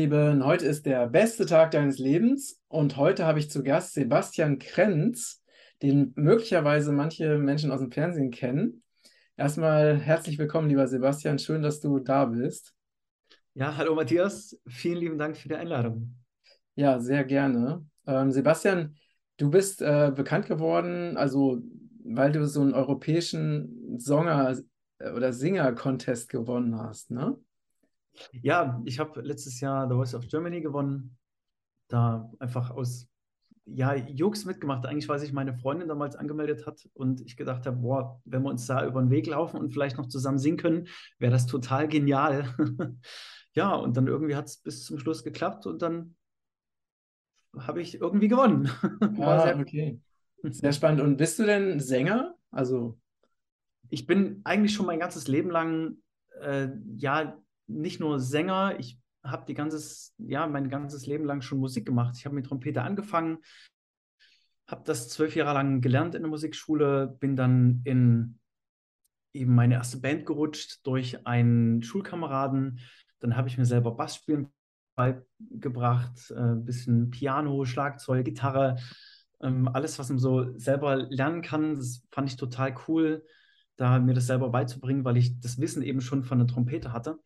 Lieben, heute ist der beste Tag deines Lebens und heute habe ich zu Gast Sebastian Krenz, den möglicherweise manche Menschen aus dem Fernsehen kennen. Erstmal herzlich willkommen, lieber Sebastian, schön, dass du da bist. Ja, hallo Matthias, vielen lieben Dank für die Einladung. Ja, sehr gerne. Ähm, Sebastian, du bist äh, bekannt geworden, also weil du so einen europäischen Songer- äh, oder Singer-Contest gewonnen hast, ne? Ja, ich habe letztes Jahr The Voice of Germany gewonnen. Da einfach aus ja, Jux mitgemacht. Eigentlich, weil sich meine Freundin damals angemeldet hat und ich gedacht habe, boah, wenn wir uns da über den Weg laufen und vielleicht noch zusammen singen können, wäre das total genial. ja, und dann irgendwie hat es bis zum Schluss geklappt und dann habe ich irgendwie gewonnen. Ah, sehr okay. Sehr spannend. Und bist du denn Sänger? Also. Ich bin eigentlich schon mein ganzes Leben lang äh, ja nicht nur Sänger, ich habe die ganzes, ja, mein ganzes Leben lang schon Musik gemacht. Ich habe mit Trompete angefangen, habe das zwölf Jahre lang gelernt in der Musikschule, bin dann in eben meine erste Band gerutscht durch einen Schulkameraden. Dann habe ich mir selber Bassspielen beigebracht, ein äh, bisschen Piano, Schlagzeug, Gitarre, ähm, alles, was man so selber lernen kann. Das fand ich total cool, da mir das selber beizubringen, weil ich das Wissen eben schon von der Trompete hatte.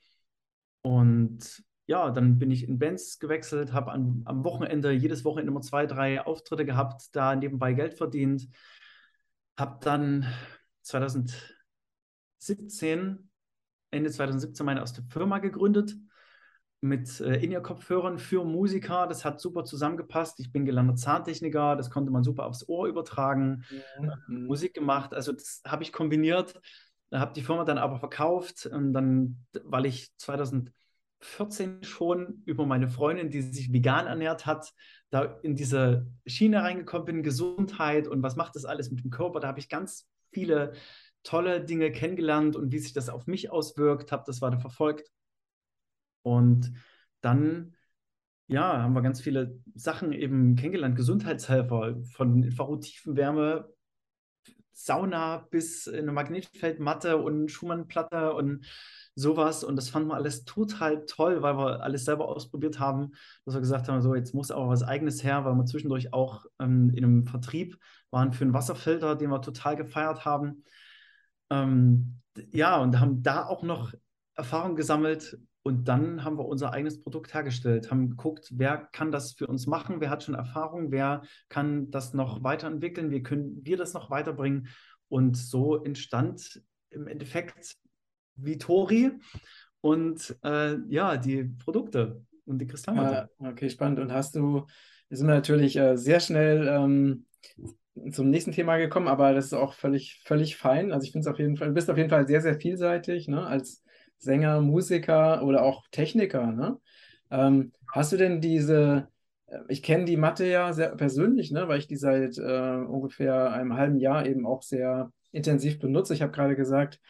Und ja, dann bin ich in Bands gewechselt, habe am, Wochenende, jedes Wochenende immer zwei, drei Auftritte gehabt, da nebenbei Geld verdient. Habe dann 2017, Ende 2017 meine erste Firma gegründet mit äh, In-Ear-Kopfhörern für Musiker. Das hat super zusammengepasst. Ich bin gelernter Zahntechniker, das konnte man super aufs Ohr übertragen. Mhm. Musik gemacht, also das habe ich kombiniert habe die Firma dann aber verkauft und dann, weil ich 2014 schon über meine Freundin, die sich vegan ernährt hat, da in diese Schiene reingekommen bin, Gesundheit und was macht das alles mit dem Körper, da habe ich ganz viele tolle Dinge kennengelernt und wie sich das auf mich auswirkt, habe das weiter verfolgt. Und dann ja, haben wir ganz viele Sachen eben kennengelernt. Gesundheitshelfer von Infrarottiefenwärme Sauna bis eine Magnetfeldmatte und Schumannplatte und sowas. Und das fanden wir alles total toll, weil wir alles selber ausprobiert haben, dass wir gesagt haben, so jetzt muss auch was Eigenes her, weil wir zwischendurch auch ähm, in einem Vertrieb waren für einen Wasserfilter, den wir total gefeiert haben. Ähm, ja, und haben da auch noch Erfahrung gesammelt und dann haben wir unser eigenes Produkt hergestellt, haben geguckt, wer kann das für uns machen, wer hat schon Erfahrung, wer kann das noch weiterentwickeln, wie können wir das noch weiterbringen. Und so entstand im Endeffekt Vitori und äh, ja, die Produkte und die Kristallmatte. Ja, okay, spannend. Und hast du, wir sind natürlich äh, sehr schnell ähm, zum nächsten Thema gekommen, aber das ist auch völlig, völlig fein. Also ich finde es auf jeden Fall, du bist auf jeden Fall sehr, sehr vielseitig, ne? Als Sänger, Musiker oder auch Techniker. Ne? Ähm, hast du denn diese, äh, ich kenne die Mathe ja sehr persönlich, ne, weil ich die seit äh, ungefähr einem halben Jahr eben auch sehr intensiv benutze. Ich habe gerade gesagt,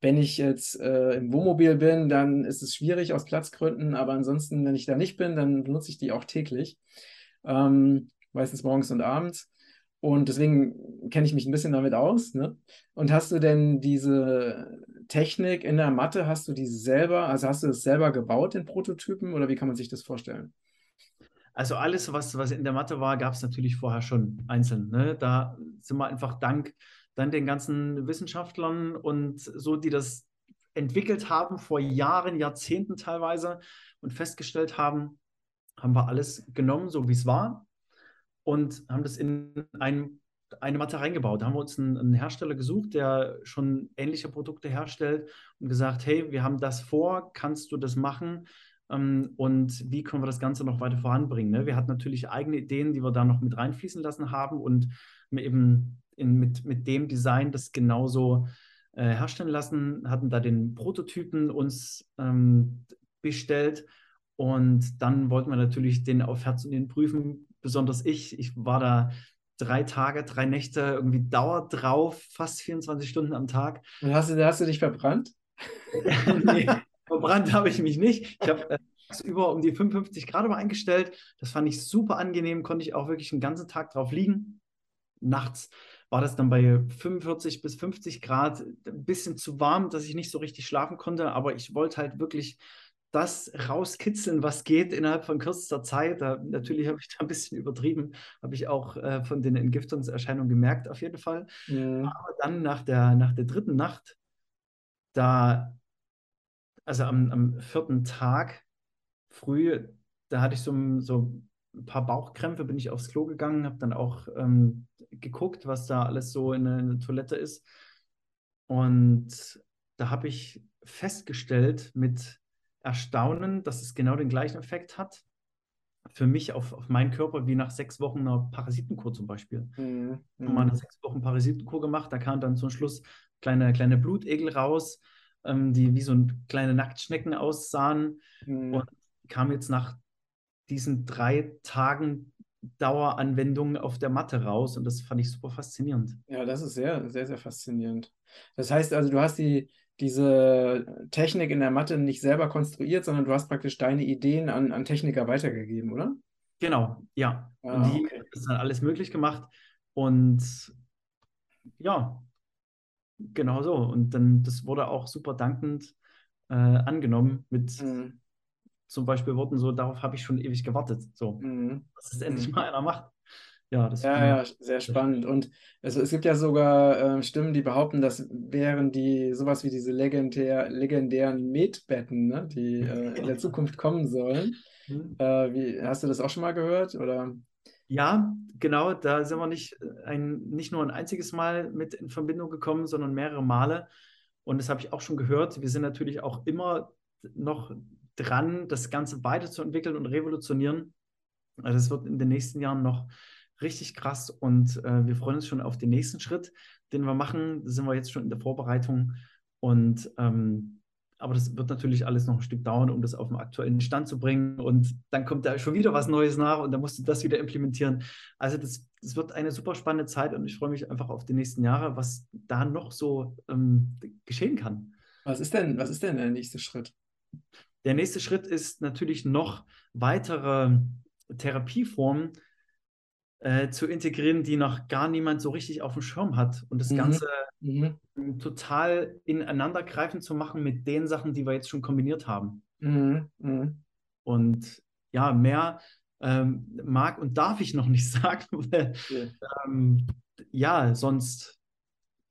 wenn ich jetzt äh, im Wohnmobil bin, dann ist es schwierig aus Platzgründen, aber ansonsten, wenn ich da nicht bin, dann benutze ich die auch täglich, ähm, meistens morgens und abends. Und deswegen kenne ich mich ein bisschen damit aus. Ne? Und hast du denn diese Technik in der Matte, hast du die selber, also hast du das selber gebaut, den Prototypen, oder wie kann man sich das vorstellen? Also alles, was, was in der Matte war, gab es natürlich vorher schon einzeln. Ne? Da sind wir einfach dank dann den ganzen Wissenschaftlern und so, die das entwickelt haben, vor Jahren, Jahrzehnten teilweise und festgestellt haben, haben wir alles genommen, so wie es war und haben das in einem eine Matte reingebaut. Da haben wir uns einen, einen, Hersteller gesucht, der schon ähnliche Produkte herstellt und gesagt, hey, wir haben das vor, kannst du das machen? Ähm, und wie können wir das Ganze noch weiter voranbringen? Ne? Wir hatten natürlich eigene Ideen, die wir da noch mit reinfließen lassen haben und eben in, mit, mit dem Design das genauso äh, herstellen lassen, hatten da den Prototypen uns ähm, bestellt und dann wollten wir natürlich den auf Herz und den prüfen, besonders ich. Ich war da drei Tage, drei Nächte irgendwie Dauer drauf, fast 24 Stunden am Tag. Und hast du, hast du dich verbrannt? nee, verbrannt habe ich mich nicht. Ich habe äh, über um die 55 Grad mal eingestellt. Das fand ich super angenehm, konnte ich auch wirklich einen ganzen Tag drauf liegen. Nachts war das dann bei 45 bis 50 Grad ein bisschen zu warm, dass ich nicht so richtig schlafen konnte, aber ich wollte halt wirklich das rauskitzeln, was geht innerhalb von kürzester Zeit. Da, natürlich habe ich da ein bisschen übertrieben, habe ich auch äh, von den Entgiftungserscheinungen gemerkt, auf jeden Fall. Mhm. Aber dann nach der, nach der dritten Nacht, da, also am, am vierten Tag früh, da hatte ich so, so ein paar Bauchkrämpfe, bin ich aufs Klo gegangen, habe dann auch ähm, geguckt, was da alles so in der Toilette ist. Und da habe ich festgestellt mit Erstaunen, dass es genau den gleichen Effekt hat für mich auf, auf meinen Körper wie nach sechs Wochen einer Parasitenkur zum Beispiel. Mhm. Ich habe mal eine sechs Wochen Parasitenkur gemacht, da kam dann zum Schluss kleine, kleine Blutegel raus, ähm, die wie so kleine Nacktschnecken aussahen mhm. und kam jetzt nach diesen drei Tagen Daueranwendung auf der Matte raus und das fand ich super faszinierend. Ja, das ist sehr, sehr, sehr faszinierend. Das heißt also, du hast die, diese Technik in der Matte nicht selber konstruiert, sondern du hast praktisch deine Ideen an, an Techniker weitergegeben, oder? Genau, ja. Ah, und die okay. ist dann alles möglich gemacht und ja, genau so. Und dann, das wurde auch super dankend äh, angenommen mit mhm. zum Beispiel Worten so, darauf habe ich schon ewig gewartet. So, mhm. dass es endlich mhm. mal einer macht. Ja, das ja, ja, sehr spannend. Und also, es gibt ja sogar äh, Stimmen, die behaupten, das wären die sowas wie diese legendär, legendären Metbetten, ne, die äh, in der Zukunft kommen sollen. Mhm. Äh, wie, hast du das auch schon mal gehört? Oder? Ja, genau. Da sind wir nicht, ein, nicht nur ein einziges Mal mit in Verbindung gekommen, sondern mehrere Male. Und das habe ich auch schon gehört. Wir sind natürlich auch immer noch dran, das Ganze weiterzuentwickeln und revolutionieren. Also es wird in den nächsten Jahren noch richtig krass und äh, wir freuen uns schon auf den nächsten Schritt, den wir machen. Da sind wir jetzt schon in der Vorbereitung und ähm, aber das wird natürlich alles noch ein Stück dauern, um das auf den aktuellen Stand zu bringen. Und dann kommt da schon wieder was Neues nach und dann musst du das wieder implementieren. Also das, das wird eine super spannende Zeit und ich freue mich einfach auf die nächsten Jahre, was da noch so ähm, geschehen kann. Was ist denn, was ist denn der nächste Schritt? Der nächste Schritt ist natürlich noch weitere Therapieformen äh, zu integrieren, die noch gar niemand so richtig auf dem Schirm hat. Und das mhm. Ganze mhm. total ineinandergreifend zu machen mit den Sachen, die wir jetzt schon kombiniert haben. Mhm. mhm. Und ja, mehr ähm, mag und darf ich noch nicht sagen. Weil, ja. Ähm, ja, sonst,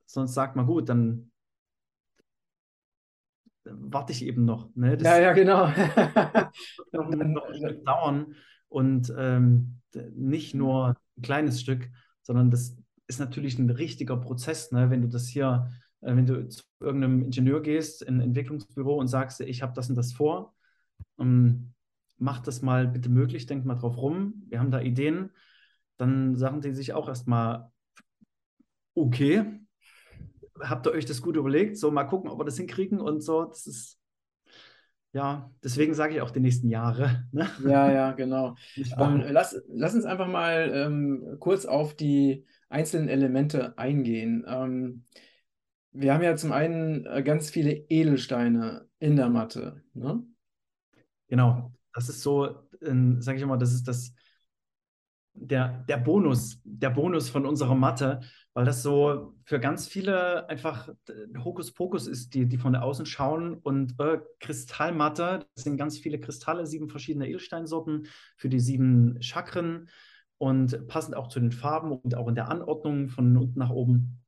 sonst sagt man gut, dann warte ich eben noch. Ne? Das ja, ja, genau. noch, noch ein Stück dauern. Und ähm, nicht nur ein kleines Stück, sondern das ist natürlich ein richtiger Prozess. Ne? Wenn du das hier, äh, wenn du zu irgendeinem Ingenieur gehst, in ein Entwicklungsbüro und sagst, ich habe das und das vor, ähm, mach das mal bitte möglich, denk mal drauf rum, wir haben da Ideen, dann sagen die sich auch erstmal, okay, habt ihr euch das gut überlegt? So, mal gucken, ob wir das hinkriegen und so. Das ist ja, deswegen sage ich auch die nächsten Jahre. Ne? Ja, ja, genau. Ähm, lass, lass uns einfach mal ähm, kurz auf die einzelnen Elemente eingehen. Ähm, wir haben ja zum einen äh, ganz viele Edelsteine in der Matte. Ne? Genau, das ist so, äh, sage ich mal, das ist das der, der Bonus, der Bonus von unserer Mathe, weil das so für ganz viele einfach Hokuspokus ist, die, die von außen schauen und äh, Kristallmatte, das sind ganz viele Kristalle, sieben verschiedene Edelsteinsorten für die sieben Chakren und passend auch zu den Farben und auch in der Anordnung von unten nach oben.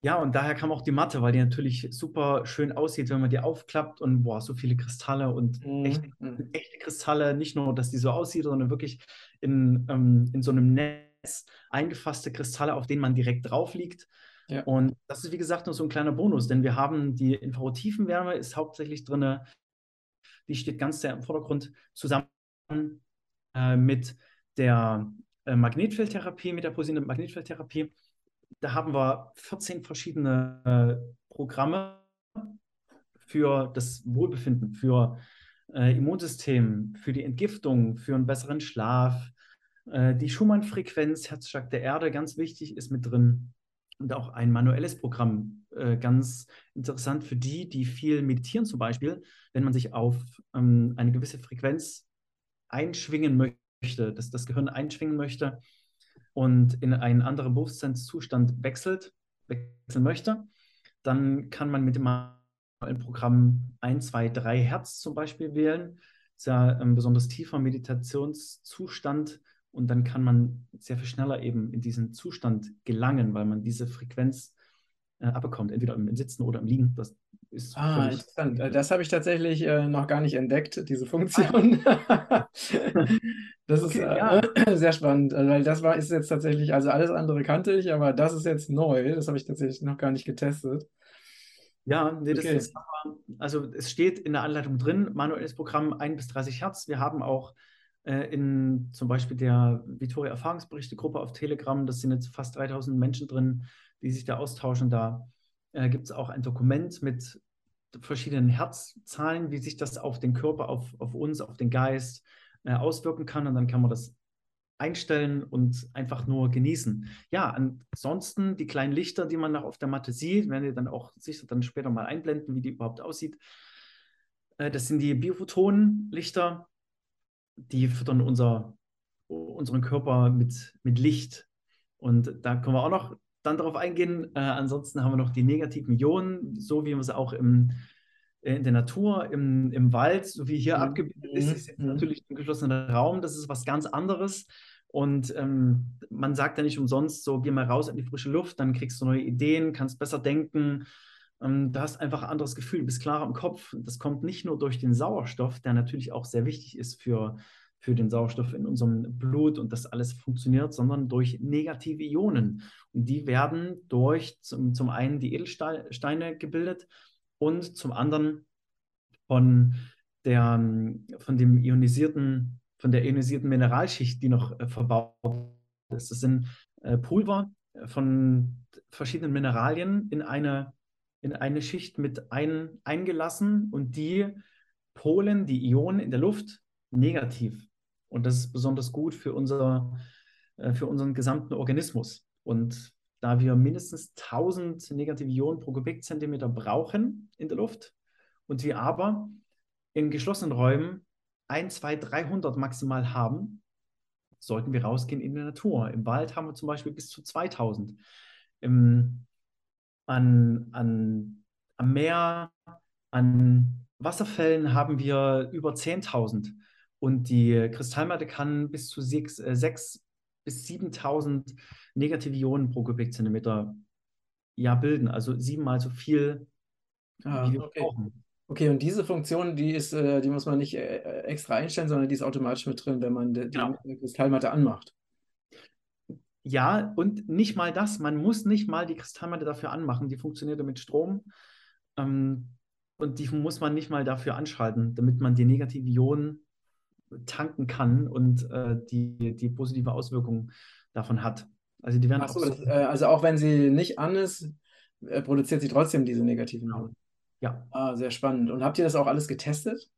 Ja, und daher kam auch die Matte, weil die natürlich super schön aussieht, wenn man die aufklappt und boah, so viele Kristalle und mhm. echte, echte, Kristalle, nicht nur, dass die so aussieht, sondern wirklich in, ähm, in so einem Netz eingefasste Kristalle, auf denen man direkt drauf liegt. Ja. Und das ist, wie gesagt, nur so ein kleiner Bonus, denn wir haben die Infrarottiefenwärme ist hauptsächlich drin, die steht ganz sehr im Vordergrund zusammen äh, mit der äh, Magnetfeldtherapie, mit der posierenden Magnetfeldtherapie da haben wir 14 verschiedene äh, Programme für das Wohlbefinden, für äh, Immunsystem, für die Entgiftung, für einen besseren Schlaf. Äh, die Schumann-Frequenz, Herzschlag der Erde, ganz wichtig, ist mit drin. Und auch ein manuelles Programm, äh, ganz interessant für die, die viel meditieren zum Beispiel, wenn man sich auf ähm, eine gewisse Frequenz einschwingen möchte, dass das Gehirn einschwingen möchte, und in einen anderen Bewusstseinszustand wechselt, wechseln möchte, dann kann man mit dem Programm 1, 2, 3 Hertz zum Beispiel wählen. Das ist ja ein besonders tiefer Meditationszustand und dann kann man sehr viel schneller eben in diesen Zustand gelangen, weil man diese Frequenz äh, abbekommt, entweder im Sitzen oder im Liegen. Das ist ah, interessant. Das habe ich tatsächlich äh, noch gar nicht entdeckt, diese Funktion. das okay, ist äh, ja. sehr spannend, äh, weil das war ist jetzt tatsächlich, also alles andere kannte ich, aber das ist jetzt neu. Das habe ich tatsächlich noch gar nicht getestet. Ja, nee, das okay. ist, also es steht in der Anleitung drin, manuelles Programm 1 bis 30 Hertz. Wir haben auch in zum Beispiel der Vittoria Erfahrungsberichte-Gruppe auf Telegram, das sind jetzt fast 3000 Menschen drin, die sich da austauschen. Da äh, gibt es auch ein Dokument mit verschiedenen Herzzahlen, wie sich das auf den Körper, auf, auf uns, auf den Geist äh, auswirken kann. Und dann kann man das einstellen und einfach nur genießen. Ja, ansonsten die kleinen Lichter, die man noch auf der Matte sieht, werden wir dann auch sicher dann später mal einblenden, wie die überhaupt aussieht. Äh, das sind die Biophotonenlichter, die füttern unser, unseren Körper mit, mit Licht. Und da können wir auch noch dann darauf eingehen. Äh, ansonsten haben wir noch die negativen Ionen, so wie wir es auch im, äh, in der Natur, im, im Wald, so wie hier mhm. abgebildet ist, ist jetzt mhm. natürlich ein geschlossener Raum, das ist was ganz anderes. Und ähm, man sagt ja nicht umsonst so, geh mal raus in die frische Luft, dann kriegst du neue Ideen, kannst besser denken. Ähm, du hast einfach ein anderes Gefühl, bist klarer im Kopf. Das kommt nicht nur durch den Sauerstoff, der natürlich auch sehr wichtig ist für, für den Sauerstoff in unserem Blut und das alles funktioniert, sondern durch negative Ionen. Und die werden durch zum, zum einen die Edelsteine gebildet und zum anderen von, der, von dem ionisierten von der ionisierten Mineralschicht, die noch äh, verbaut ist. Das sind äh, Pulver von verschiedenen Mineralien in eine, in eine Schicht mit ein, eingelassen und die polen die Ionen in der Luft negativ. Und das ist besonders gut für, unser, äh, für unseren gesamten Organismus. Und da wir mindestens 1000 negative Ionen pro Kubikzentimeter brauchen in der Luft und wir aber in geschlossenen Räumen 1, 2, 300 maximal haben, sollten wir rausgehen in die Natur. Im Wald haben wir zum Beispiel bis zu 2000. Im, an, an, am Meer, an Wasserfällen haben wir über 10.000. Und die Kristallmatte kann bis zu 6, äh, 6 bis 7000 negative Ionen pro Kubikzentimeter ja, bilden. Also siebenmal so viel, ah, wie wir okay. brauchen. Okay, und diese Funktion, die ist, äh, die muss man nicht äh, extra einstellen, sondern die ist automatisch mit drin, wenn man die, genau. die Kristallmatte anmacht. Ja, und nicht mal das. Man muss nicht mal die Kristallmatte dafür anmachen. Die funktioniert mit Strom. Ähm, und die muss man nicht mal dafür anschalten, damit man die negativen Ionen tanken kann und äh, die, die positive Auswirkung davon hat. Also die werden Ach so, auch so, äh, also auch wenn sie nicht an ist, äh, produziert sie trotzdem diese negativen Ionen. Ja. Ah, sehr spannend. Und habt ihr das auch alles getestet?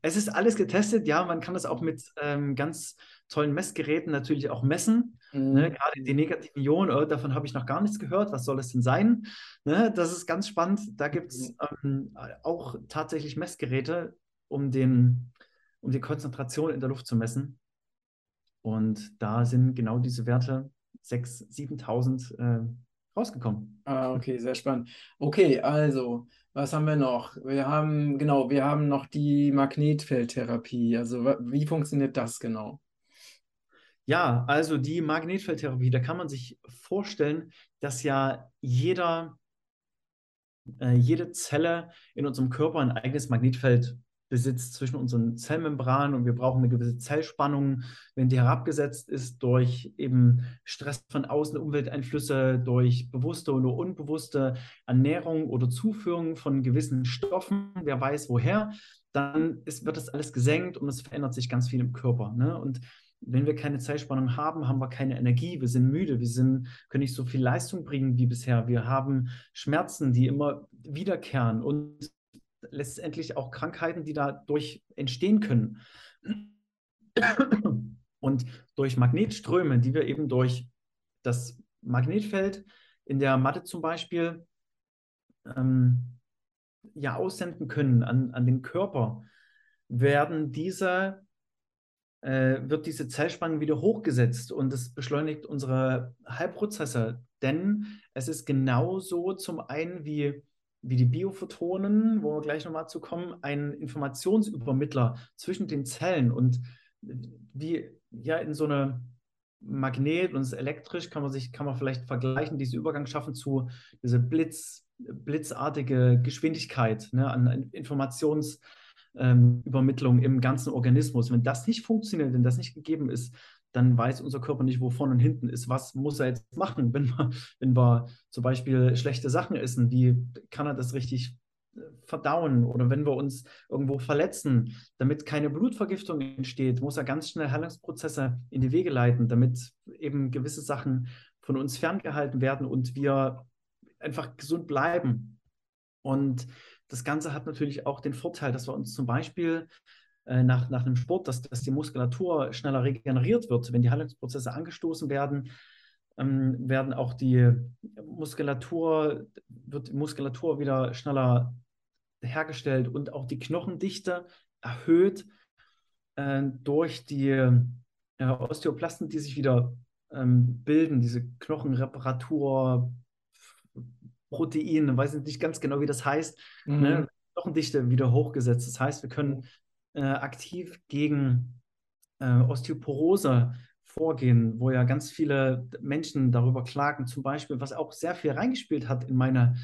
Es ist alles getestet, ja. Man kann das auch mit ähm, ganz tollen Messgeräten natürlich auch messen. Mhm. Ne? Gerade die negativen Ionen, oh, davon habe ich noch gar nichts gehört. Was soll es denn sein? Ne? Das ist ganz spannend. Da gibt es mhm. ähm, auch tatsächlich Messgeräte, um, den, um die Konzentration in der Luft zu messen. Und da sind genau diese Werte 6.000, 7.000 äh, rausgekommen. Ah, okay, sehr spannend. Okay, also was haben wir noch? Wir haben, genau, wir haben noch die Magnetfeldtherapie. Also wie funktioniert das genau? Ja, also die Magnetfeldtherapie, da kann man sich vorstellen, dass ja jeder, äh, jede Zelle in unserem Körper ein eigenes Magnetfeld besitzt zwischen unseren Zellmembranen und wir brauchen eine gewisse Zellspannung. Wenn die herabgesetzt ist durch eben Stress von außen, Umwelteinflüsse, durch bewusste oder unbewusste Ernährung oder Zuführung von gewissen Stoffen, wer weiß woher, dann ist, wird das alles gesenkt und es verändert sich ganz viel im Körper. Ne? Und wenn wir keine Zellspannung haben, haben wir keine Energie, wir sind müde, wir sind, können nicht so viel Leistung bringen wie bisher. Wir haben Schmerzen, die immer wiederkehren und letztendlich auch Krankheiten, die dadurch entstehen können. Und durch Magnetströme, die wir eben durch das Magnetfeld in der Matte zum Beispiel ähm, ja aussenden können an, an den Körper, werden diese, wird diese Zellspannung wieder hochgesetzt und es beschleunigt unsere Heilprozesse. Denn es ist genauso zum einen wie wie die Biophotonen, wo wir gleich nochmal zu kommen, ein Informationsübermittler zwischen den Zellen und wie ja in so eine Magnet und es elektrisch, kann man sich, kann man vielleicht vergleichen, diesen Übergang schaffen zu dieser Blitz, blitzartige Geschwindigkeit ne, an Informationsübermittlung ähm, im ganzen Organismus. Wenn das nicht funktioniert, wenn das nicht gegeben ist, dann weiß unser Körper nicht, wo vorne und hinten ist. Was muss er jetzt machen, wenn wir, wenn wir zum Beispiel schlechte Sachen essen? Wie kann er das richtig äh, verdauen? Oder wenn wir uns irgendwo verletzen, damit keine Blutvergiftung entsteht, muss er ganz schnell Heilungsprozesse in die Wege leiten, damit eben gewisse Sachen von uns ferngehalten werden und wir einfach gesund bleiben. Und das Ganze hat natürlich auch den Vorteil, dass wir uns zum Beispiel äh, nach, nach einem Sport, dass, dass die Muskulatur schneller regeneriert wird. Wenn die Heilungsprozesse angestoßen werden, ähm, werden auch die Muskulatur, wird die Muskulatur wieder schneller hergestellt und auch die Knochendichte erhöht äh, durch die äh, Osteoplasten, die sich wieder ähm, bilden, diese Knochenreparatur, Proteine, weiß nicht ganz genau, wie das heißt, ne? mhm. ne? Knochendichte wieder hochgesetzt. Das heißt, wir können äh, aktiv gegen äh, Osteoporose vorgehen, wo ja ganz viele Menschen darüber klagen, zum Beispiel, was auch sehr viel reingespielt hat in meine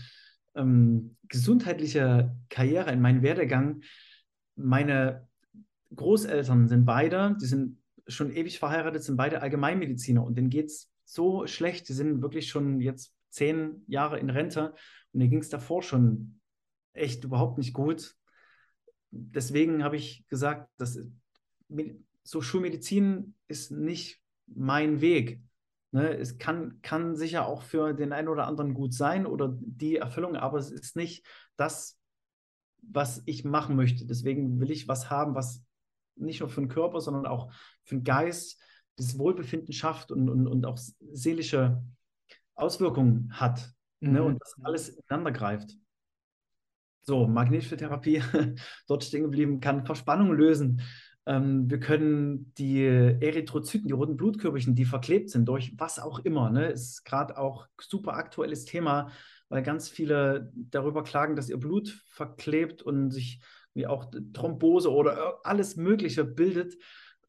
ähm, gesundheitliche Karriere, in meinen Werdegang. Meine Großeltern sind beide, die sind schon ewig verheiratet, sind beide Allgemeinmediziner und denen geht es so schlecht, die sind wirklich schon jetzt zehn Jahre in Rente und denen ging es davor schon echt überhaupt nicht gut deswegen habe ich gesagt, dass so Schulmedizin ist nicht mein Weg. Ne, es kann, kann sicher auch für den einen oder anderen gut sein oder die Erfüllung, aber es ist nicht das, was ich machen möchte. Deswegen will ich was haben, was nicht nur für den Körper, sondern auch für den Geist das Wohlbefinden schafft und, und, und auch seelische Auswirkungen hat. Ne, mhm. Ne, und das alles ineinander greift. So, Magnetfeldtherapie, dort stehen geblieben, kann Verspannung lösen. Ähm, wir können die Erythrozyten, die roten Blutkörperchen, die verklebt sind durch was auch immer, ne, ist gerade auch super aktuelles Thema, weil ganz viele darüber klagen, dass ihr Blut verklebt und sich wie auch Thrombose oder alles Mögliche bildet.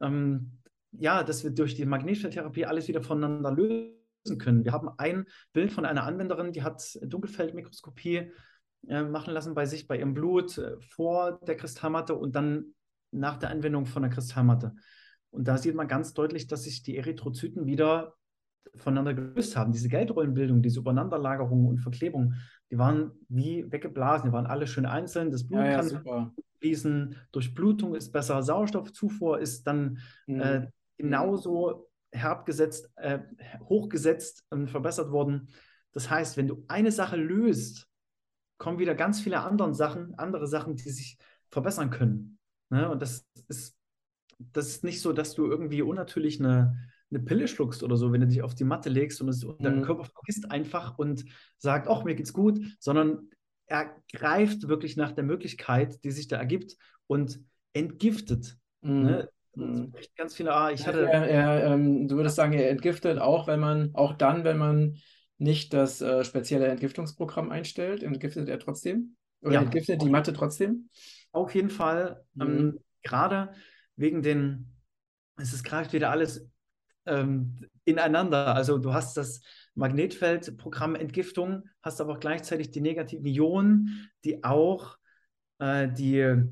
Ähm, ja, dass wir durch die Magnetfeldtherapie alles wieder voneinander lösen können. Wir haben ein Bild von einer Anwenderin, die hat Dunkelfeldmikroskopie äh, machen lassen bei sich, bei ihrem Blut äh, vor der Kristallmatte und dann nach der Anwendung von der Kristallmatte. Und da sieht man ganz deutlich, dass sich die Erythrozyten wieder voneinander gelöst haben. Diese Geldrollenbildung, diese Übereinanderlagerung und Verklebung, die waren wie weggeblasen, die waren alle schön einzeln. Das Blut ja, ja, kann fließen, Durchblutung ist besser, Sauerstoffzufuhr ist dann mhm. äh, genauso herabgesetzt, äh, hochgesetzt und verbessert worden. Das heißt, wenn du eine Sache löst, kommen wieder ganz viele andere Sachen, andere Sachen, die sich verbessern können. Ne? Und das ist, das ist nicht so, dass du irgendwie unnatürlich eine, eine Pille schluckst oder so, wenn du dich auf die Matte legst und, es, und dein mhm. Körper vergisst einfach und sagt, ach, mir geht's gut, sondern er greift wirklich nach der Möglichkeit, die sich da ergibt und entgiftet. Mhm. Ne? Mhm. Ganz viele, ah, ich hatte. Er, er, ähm, du würdest sagen, er entgiftet auch, wenn man, auch dann, wenn man nicht das äh, spezielle Entgiftungsprogramm einstellt, entgiftet er trotzdem? Oder ja. entgiftet die Matte trotzdem? Auf jeden Fall. Mhm. Ähm, gerade wegen den, es ist gerade wieder alles ähm, ineinander. Also du hast das Magnetfeldprogramm Entgiftung, hast aber auch gleichzeitig die negativen Ionen, die auch äh, die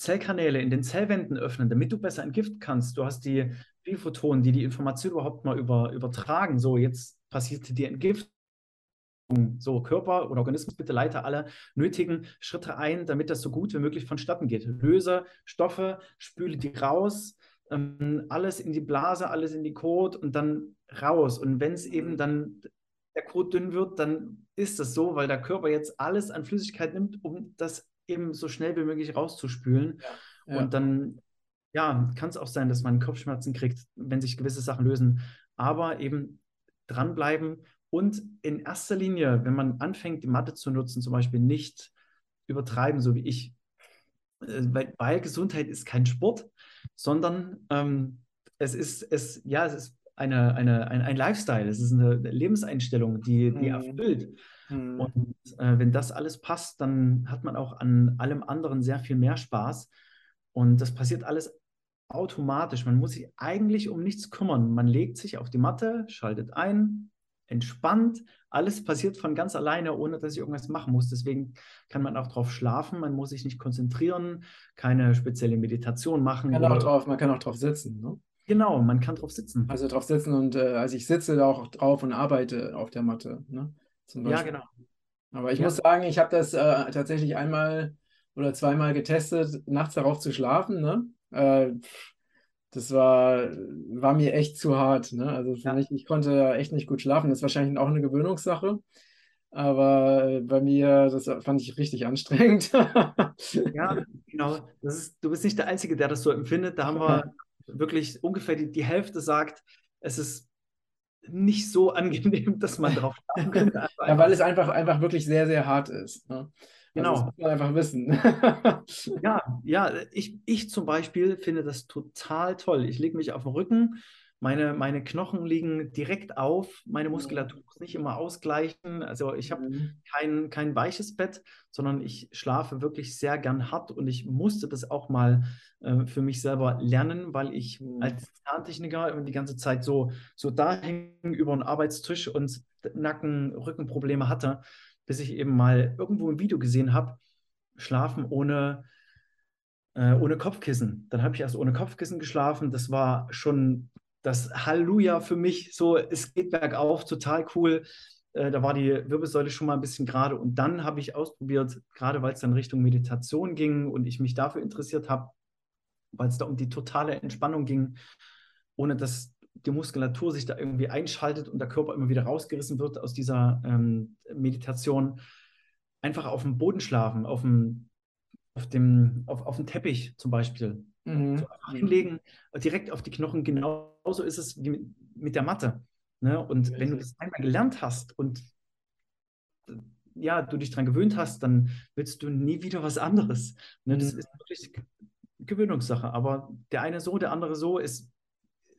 Zellkanäle in den Zellwänden öffnen, damit du besser entgiften kannst. Du hast die Biphotonen, die die Information überhaupt mal über, übertragen. So, jetzt passiert die Entgiftung. So, Körper oder Organismus, bitte leite alle nötigen Schritte ein, damit das so gut wie möglich vonstatten geht. Löse Stoffe, spüle die raus, ähm, alles in die Blase, alles in die Kot und dann raus. Und wenn es eben dann der Kot dünn wird, dann ist das so, weil der Körper jetzt alles an Flüssigkeit nimmt, um das eben so schnell wie möglich rauszuspülen. Ja. Und dann ja, kann es auch sein, dass man Kopfschmerzen kriegt, wenn sich gewisse Sachen lösen. Aber eben dranbleiben und in erster Linie, wenn man anfängt, die Matte zu nutzen, zum Beispiel nicht übertreiben, so wie ich. Äh, weil, weil Gesundheit ist kein Sport, sondern ähm, es ist, es, ja, es ist eine, eine, ein, ein Lifestyle, es ist eine Lebenseinstellung, die, die Mhm. erfüllt. Mhm. Und äh, wenn das alles passt, dann hat man auch an allem anderen sehr viel mehr Spaß. Und das passiert alles automatisch. Man muss sich eigentlich um nichts kümmern. Man legt sich auf die Matte, schaltet ein, entspannt. Alles passiert von ganz alleine, ohne dass ich irgendwas machen muss. Deswegen kann man auch drauf schlafen. Man muss sich nicht konzentrieren, keine spezielle Meditation machen. Man kann auch drauf, man kann auch drauf sitzen, ne? Genau, man kann drauf sitzen. Also drauf sitzen und äh, also ich sitze da auch drauf und arbeite auf der Matte, ne? Ja, genau. Aber ich Ja. muss sagen, ich habe das äh, tatsächlich einmal oder zweimal getestet, nachts darauf zu schlafen, ne? Äh, das war, war mir echt zu hart, ne? Also Ja. mich, ich konnte echt nicht gut schlafen. Das ist wahrscheinlich auch eine Gewöhnungssache. Aber bei mir, das fand ich richtig anstrengend. Ja, genau. Das ist, du bist nicht der Einzige, der das so empfindet. Da haben wir wirklich ungefähr die, die Hälfte sagt, es ist nicht so angenehm, dass man drauf könnte. Also Ja, weil es einfach, einfach wirklich sehr, sehr hart ist. Ne? Also Genau. das muss man einfach wissen. Ja, ja, ich, ich zum Beispiel finde das total toll. Ich lege mich auf den Rücken, meine, meine Knochen liegen direkt auf, meine Muskulatur muss nicht immer ausgleichen. Also ich habe Mhm. kein, kein weiches Bett, sondern ich schlafe wirklich sehr gern hart und ich musste das auch mal äh, für mich selber lernen, weil ich Mhm. als Zahntechniker die ganze Zeit so, so da hängen über den Arbeitstisch und Nacken, Rückenprobleme hatte, bis ich eben mal irgendwo ein Video gesehen habe, schlafen ohne, äh, ohne Kopfkissen. Dann habe ich erst ohne Kopfkissen geschlafen. Das war schon das Halleluja für mich. So, es geht bergauf, total cool. Äh, da war die Wirbelsäule schon mal ein bisschen gerade. Und dann habe ich ausprobiert, gerade weil es dann Richtung Meditation ging und ich mich dafür interessiert habe, weil es da um die totale Entspannung ging, ohne dass die Muskulatur sich da irgendwie einschaltet und der Körper immer wieder rausgerissen wird aus dieser ähm, Meditation. Einfach auf dem Boden schlafen, auf dem, auf dem, auf, auf dem Teppich zum Beispiel. Mhm. So hinlegen, direkt auf die Knochen. Genauso ist es wie mit, mit der Matte. Ne? Und wenn du das einmal gelernt hast und ja, du dich daran gewöhnt hast, dann willst du nie wieder was anderes. Ne? Das Mhm. ist wirklich Gewöhnungssache. Aber der eine so, der andere so ist,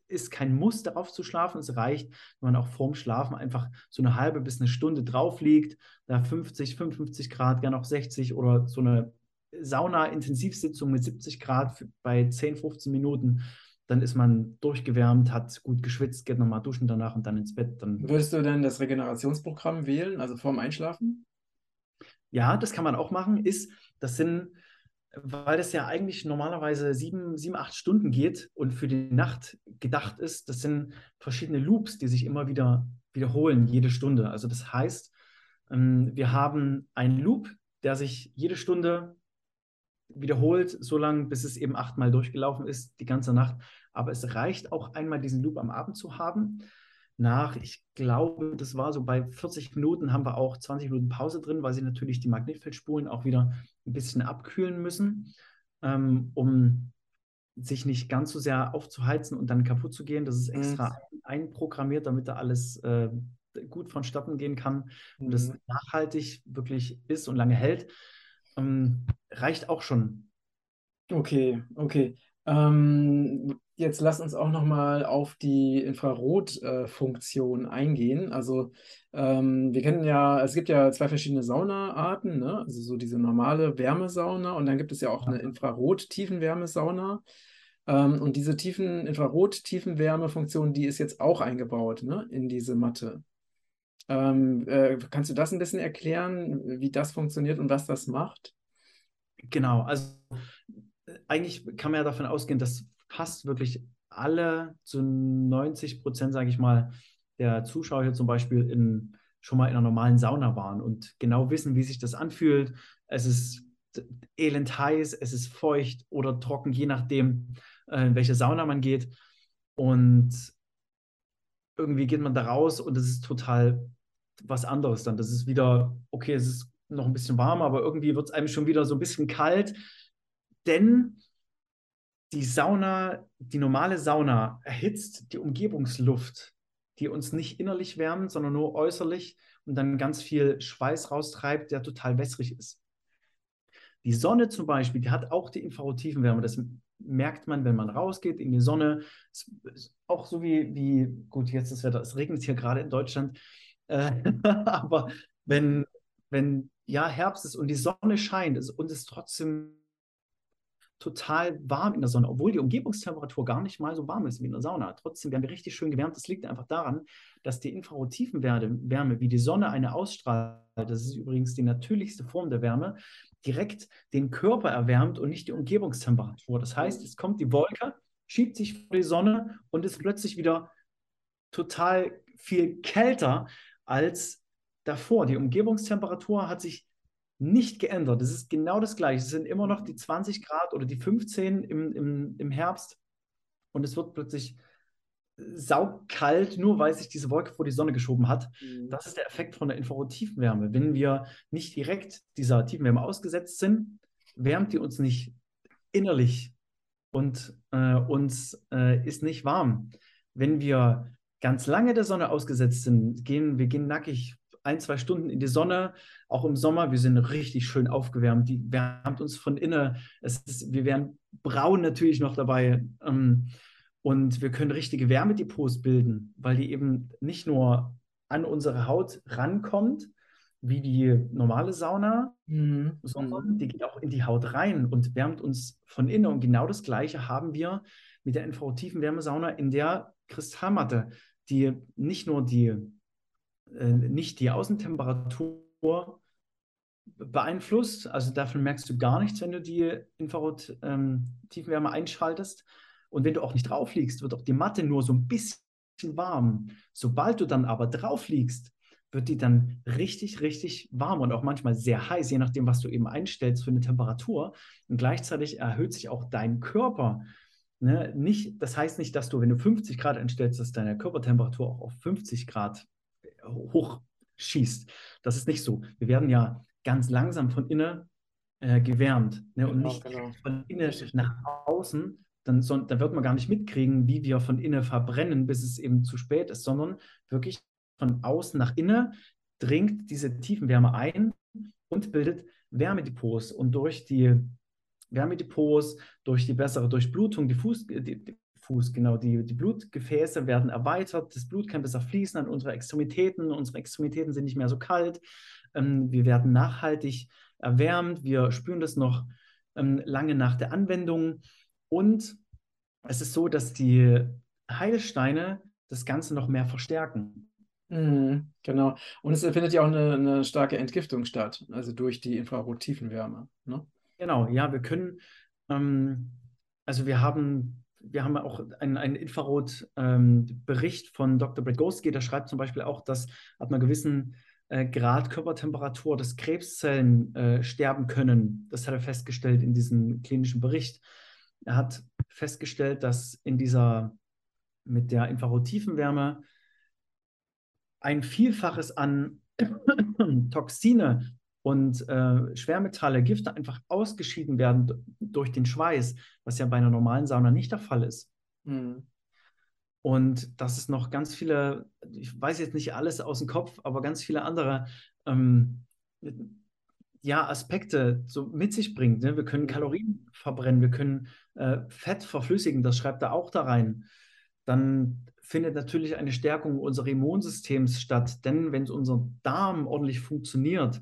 ist kein Muss, darauf zu schlafen. Es reicht, wenn man auch vorm Schlafen einfach so eine halbe bis eine Stunde drauf liegt, da 50, 55 Grad, gerne auch 60 oder so eine Sauna-Intensivsitzung mit 70 Grad für, bei 10, 15 Minuten. Dann ist man durchgewärmt, hat gut geschwitzt, geht nochmal duschen danach und dann ins Bett. Dann, Würdest du denn das Regenerationsprogramm wählen, also vorm Einschlafen? ja, das kann man auch machen. Ist, das sind, weil das ja eigentlich normalerweise sieben, sieben, acht Stunden geht und für die Nacht gedacht ist, das sind verschiedene Loops, die sich immer wieder wiederholen, jede Stunde. Also das heißt, ähm, wir haben einen Loop, der sich jede Stunde wiederholt, so lange, bis es eben achtmal durchgelaufen ist, die ganze Nacht. Aber es reicht auch einmal diesen Loop am Abend zu haben. Nach, ich glaube, das war so bei 40 Minuten, haben wir auch 20 Minuten Pause drin, weil sie natürlich die Magnetfeldspulen auch wieder ein bisschen abkühlen müssen, ähm, um sich nicht ganz so sehr aufzuheizen und dann kaputt zu gehen. Das ist extra einprogrammiert, damit da alles äh, gut vonstatten gehen kann und das Mhm. nachhaltig wirklich ist und lange hält. Ähm, reicht auch schon. Okay, okay. Ähm, jetzt lass uns auch nochmal auf die Infrarotfunktion eingehen. Also ähm, wir kennen ja, es gibt ja zwei verschiedene Saunaarten, ne? Also so diese normale Wärmesauna und dann gibt es ja auch eine Infrarot-Tiefenwärmesauna. Ähm, und diese tiefen Infrarot-Tiefenwärmefunktion, die ist jetzt auch eingebaut, ne? In diese Matte. Ähm, äh, kannst du das ein bisschen erklären, wie das funktioniert und was das macht? Genau, also äh, eigentlich kann man ja davon ausgehen, dass fast wirklich alle zu 90 Prozent, sage ich mal, der Zuschauer hier zum Beispiel in, schon mal in einer normalen Sauna waren und genau wissen, wie sich das anfühlt. Es ist elend heiß, es ist feucht oder trocken, je nachdem, äh, in welche Sauna man geht. Und irgendwie geht man da raus und es ist total was anderes dann. Das ist wieder, okay, es ist noch ein bisschen warm, aber irgendwie wird es einem schon wieder so ein bisschen kalt, denn die Sauna, die normale Sauna erhitzt die Umgebungsluft, die uns nicht innerlich wärmt, sondern nur äußerlich und dann ganz viel Schweiß raustreibt, der total wässrig ist. Die Sonne zum Beispiel, die hat auch die Infrarotivenwärme. Das merkt man, wenn man rausgeht in die Sonne. auch so wie, wie, gut, jetzt das Wetter, es regnet hier gerade in Deutschland, äh, aber wenn, wenn ja Herbst ist und die Sonne scheint und es trotzdem total warm in der Sonne, obwohl die Umgebungstemperatur gar nicht mal so warm ist wie in der Sauna. Trotzdem werden wir richtig schön gewärmt. Das liegt einfach daran, dass die Infrarottiefenwärme, wie die Sonne eine ausstrahlt, das ist übrigens die natürlichste Form der Wärme, direkt den Körper erwärmt und nicht die Umgebungstemperatur. Das heißt, es kommt die Wolke, schiebt sich vor die Sonne und ist plötzlich wieder total viel kälter als davor. Die Umgebungstemperatur hat sich nicht geändert. Es ist genau das Gleiche. Es sind immer noch die 20 Grad oder die 15 im, im, im Herbst und es wird plötzlich saukalt, nur weil sich diese Wolke vor die Sonne geschoben hat. Mhm. Das ist der Effekt von der Infrarot-Tiefenwärme. Wenn wir nicht direkt dieser Tiefenwärme ausgesetzt sind, wärmt die uns nicht innerlich und äh, uns äh, ist nicht warm. Wenn wir ganz lange der Sonne ausgesetzt sind, gehen wir gehen nackig ein, zwei Stunden in die Sonne, auch im Sommer. Wir sind richtig schön aufgewärmt. Die wärmt uns von innen. Es ist, wir werden braun natürlich noch dabei. Ähm, und wir können richtige Wärmedepots bilden, weil die eben nicht nur an unsere Haut rankommt, wie die normale Sauna, mhm. sondern die geht auch in die Haut rein und wärmt uns von innen. Und genau das Gleiche haben wir mit der infrarotiefen Wärmesauna in der Kristallmatte, die nicht nur die äh, nicht die Außentemperatur beeinflusst. Also davon merkst du gar nichts, wenn du die Infrarot-Tiefenwärme ähm, einschaltest. Und wenn du auch nicht drauf liegst, wird auch die Matte nur so ein bisschen warm. Sobald du dann aber drauf liegst, wird die dann richtig, richtig warm und auch manchmal sehr heiß, je nachdem, was du eben einstellst für eine Temperatur. Und gleichzeitig erhöht sich auch dein Körper. Ne? Nicht, das heißt nicht, dass du, wenn du 50 Grad einstellst, dass deine Körpertemperatur auch auf 50 Grad hochschießt. Das ist nicht so. Wir werden ja ganz langsam von innen äh, gewärmt ne? und genau, nicht genau. von innen nach außen. Dann, so, dann wird man gar nicht mitkriegen, wie wir von innen verbrennen, bis es eben zu spät ist, sondern wirklich von außen nach innen dringt diese Tiefenwärme ein und bildet Wärmedepots. Und durch die Wärmedepots, durch die bessere Durchblutung, die, Fuß, die, Fuß, genau. Die, die Blutgefäße werden erweitert, das Blut kann besser fließen an unsere Extremitäten, unsere Extremitäten sind nicht mehr so kalt, ähm, wir werden nachhaltig erwärmt, wir spüren das noch ähm, lange nach der Anwendung und es ist so, dass die Heilsteine das Ganze noch mehr verstärken. Mhm, genau. Und es findet ja auch eine, eine, starke Entgiftung statt, also durch die Infrarottiefenwärme. Ne? Genau, ja, wir können, ähm, also wir haben wir haben auch einen, einen Infrarot-Bericht ähm, von Dr. Bregowski, der schreibt zum Beispiel auch, dass ab einer gewissen äh, Grad Körpertemperatur, dass Krebszellen äh, sterben können. Das hat er festgestellt in diesem klinischen Bericht. Er hat festgestellt, dass in dieser mit der Infrarot-Tiefenwärme ein Vielfaches an Toxine und äh, Schwermetalle, Gifte einfach ausgeschieden werden durch den Schweiß, was ja bei einer normalen Sauna nicht der Fall ist. Mhm. Und dass es noch ganz viele, ich weiß jetzt nicht alles aus dem Kopf, aber ganz viele andere ähm, ja, Aspekte so mit sich bringt. Ne? Wir können Kalorien verbrennen, wir können äh, Fett verflüssigen, das schreibt er auch da rein. Dann findet natürlich eine Stärkung unseres Immunsystems statt, denn wenn unser Darm ordentlich funktioniert,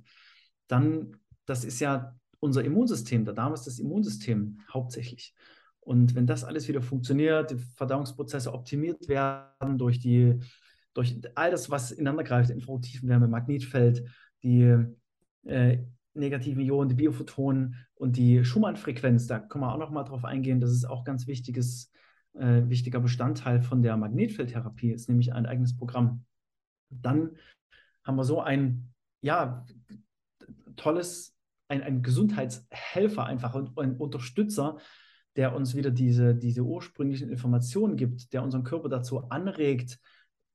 dann, das ist ja unser Immunsystem. Der Darm ist das Immunsystem hauptsächlich. Und wenn das alles wieder funktioniert, die Verdauungsprozesse optimiert werden durch die, durch all das, was ineinander greift, Infrarottiefenwärme, Magnetfeld, die äh, negativen Ionen, die Biophotonen und die Schumann-Frequenz, da können wir auch noch mal drauf eingehen. Das ist auch ganz wichtiges, äh, wichtiger Bestandteil von der Magnetfeldtherapie, ist nämlich ein eigenes Programm. Dann haben wir so ein, ja, tolles, ein, ein Gesundheitshelfer einfach und ein Unterstützer, der uns wieder diese, diese ursprünglichen Informationen gibt, der unseren Körper dazu anregt,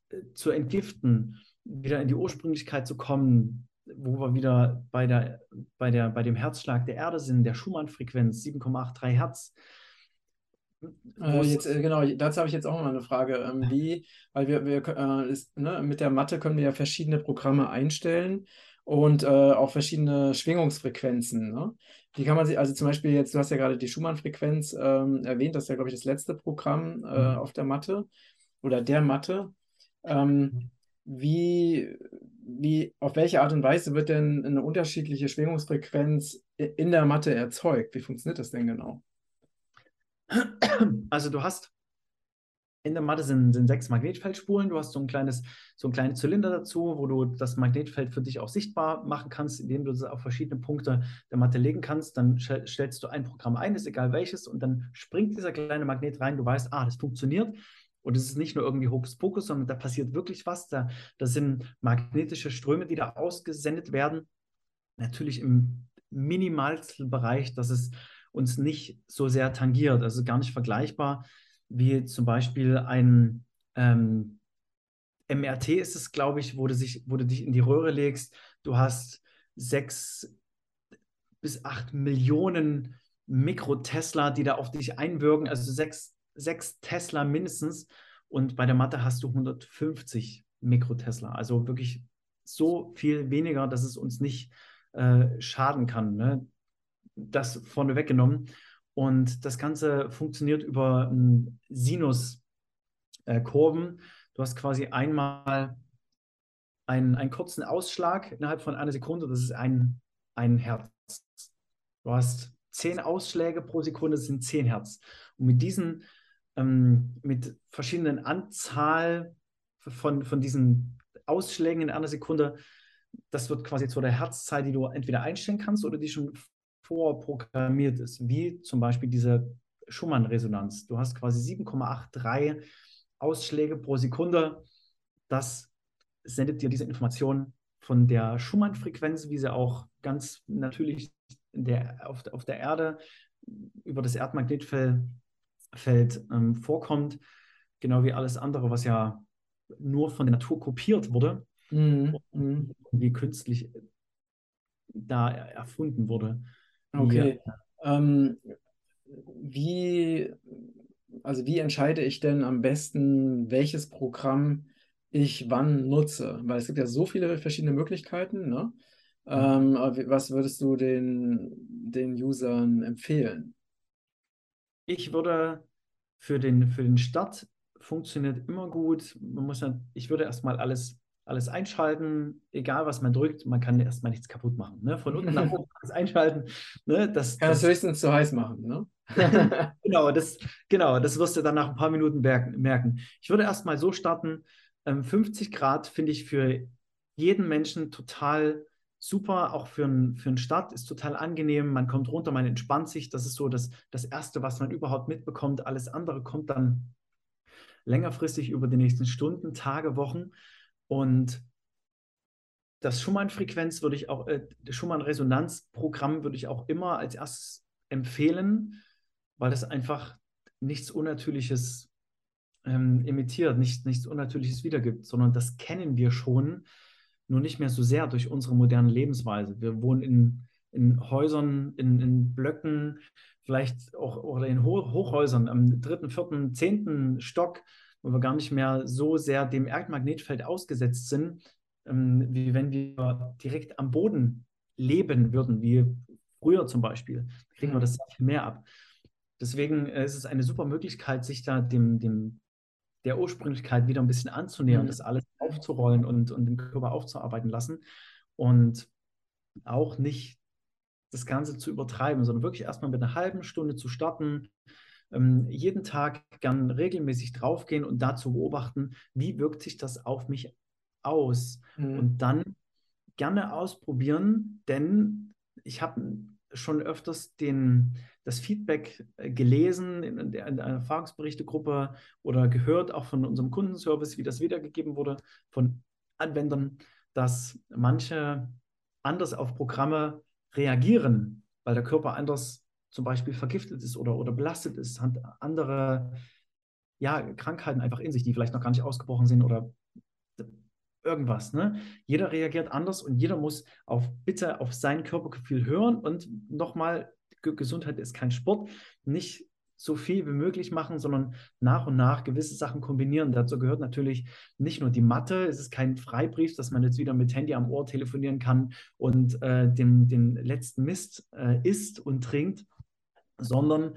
äh, zu entgiften, wieder in die Ursprünglichkeit zu kommen, wo wir wieder bei, der, bei, der, bei dem Herzschlag der Erde sind, der Schumann-Frequenz 7,83 Hertz. Äh, jetzt, äh, genau, dazu habe ich jetzt auch mal eine Frage. Ähm, wie, weil wir, wir äh, ist, ne, mit der Matte können wir ja verschiedene Programme einstellen und äh, auch verschiedene Schwingungsfrequenzen. Ne? Wie kann man sich, also zum Beispiel jetzt, du hast ja gerade die Schumann-Frequenz ähm, erwähnt, das ist ja, glaube ich, das letzte Programm äh, mhm. auf der Matte oder der Matte. Ähm, mhm. wie, wie, auf welche Art und Weise wird denn eine unterschiedliche Schwingungsfrequenz in der Matte erzeugt? Wie funktioniert das denn genau? Also du hast in der Matte sind, sind sechs Magnetfeldspulen. Du hast so ein kleines, so einen kleinen Zylinder dazu, wo du das Magnetfeld für dich auch sichtbar machen kannst, indem du es auf verschiedene Punkte der Matte legen kannst. Dann stellst du ein Programm ein, ist egal welches, und dann springt dieser kleine Magnet rein. Du weißt, ah, das funktioniert. Und es ist nicht nur irgendwie Hokuspokus, sondern da passiert wirklich was. Da, das sind magnetische Ströme, die da ausgesendet werden. Natürlich im minimalsten Bereich, dass es uns nicht so sehr tangiert. Also gar nicht vergleichbar wie zum Beispiel ein ähm, MRT ist es, glaube ich, wo du, sich, wo du dich in die Röhre legst. Du hast sechs bis acht Millionen Mikrotesla, die da auf dich einwirken, also sechs, sechs Tesla mindestens. Und bei der Matte hast du 150 Mikrotesla. Also wirklich so viel weniger, dass es uns nicht äh, schaden kann. Ne? Das vorne weggenommen. Und das Ganze funktioniert über Sinuskurven. Du hast quasi einmal einen, einen kurzen Ausschlag innerhalb von einer Sekunde, das ist ein, ein Herz. Du hast zehn Ausschläge pro Sekunde, das sind zehn Hertz. Und mit diesen, ähm, mit verschiedenen Anzahl von, von diesen Ausschlägen in einer Sekunde, das wird quasi zu der Herzzahl, die du entweder einstellen kannst oder die schon vorprogrammiert ist, wie zum Beispiel diese Schumann-Resonanz. Du hast quasi 7,83 Ausschläge pro Sekunde. Das sendet dir diese Information von der Schumann-Frequenz, wie sie auch ganz natürlich der, auf, auf der Erde über das Erdmagnetfeld Feld, ähm, vorkommt, genau wie alles andere, was ja nur von der Natur kopiert wurde, mhm. und wie künstlich da erfunden wurde. Okay. Ähm, wie, also wie entscheide ich denn am besten, welches Programm ich wann nutze? Weil es gibt ja so viele verschiedene Möglichkeiten. Ne? Ähm, was würdest du den, den Usern empfehlen? Ich würde für den, für den Start funktioniert immer gut. Man muss ja, ich würde erstmal alles alles einschalten, egal was man drückt, man kann erstmal nichts kaputt machen. Ne? Von unten nach oben alles einschalten. Ne? Das, kann das, das höchstens zu heiß machen. Ne? genau, das, genau, das wirst du dann nach ein paar Minuten merken. Ich würde erstmal so starten. 50 ähm, Grad finde ich für jeden Menschen total super, auch für, ein, für einen Start ist total angenehm. Man kommt runter, man entspannt sich. Das ist so das, das Erste, was man überhaupt mitbekommt. Alles andere kommt dann längerfristig über die nächsten Stunden, Tage, Wochen. Und das Schumann-Frequenz würde ich auch, äh, das Schumann-Resonanzprogramm würde ich auch immer als erstes empfehlen, weil das einfach nichts Unnatürliches ähm, imitiert, nicht, nichts Unnatürliches wiedergibt, sondern das kennen wir schon, nur nicht mehr so sehr durch unsere moderne Lebensweise. Wir wohnen in, in Häusern, in, in Blöcken, vielleicht auch oder in Ho Hochhäusern am dritten, vierten, zehnten Stock wo wir gar nicht mehr so sehr dem Erdmagnetfeld ausgesetzt sind, ähm, wie wenn wir direkt am Boden leben würden, wie früher zum Beispiel. Da kriegen wir das sehr viel mehr ab. Deswegen äh, ist es eine super Möglichkeit, sich da dem, dem der Ursprünglichkeit wieder ein bisschen anzunähern, mhm. das alles aufzurollen und, und den Körper aufzuarbeiten lassen und auch nicht das Ganze zu übertreiben, sondern wirklich erstmal mit einer halben Stunde zu starten, ähm, jeden Tag gern regelmäßig draufgehen und dazu beobachten, wie wirkt sich das auf mich aus. Mhm. Und dann gerne ausprobieren, denn ich habe schon öfters den, das Feedback äh, gelesen in der, in der Erfahrungsberichtegruppe oder gehört auch von unserem Kundenservice, wie das wiedergegeben wurde von Anwendern, dass manche anders auf Programme reagieren, weil der Körper anders zum Beispiel vergiftet ist oder, oder belastet ist, hat andere ja, Krankheiten einfach in sich, die vielleicht noch gar nicht ausgebrochen sind oder irgendwas. Ne? Jeder reagiert anders und jeder muss auf bitte auf sein Körpergefühl hören und nochmal, Gesundheit ist kein Sport, nicht so viel wie möglich machen, sondern nach und nach gewisse Sachen kombinieren. Dazu gehört natürlich nicht nur die Matte, es ist kein Freibrief, dass man jetzt wieder mit Handy am Ohr telefonieren kann und äh, den, den letzten Mist äh, isst und trinkt, sondern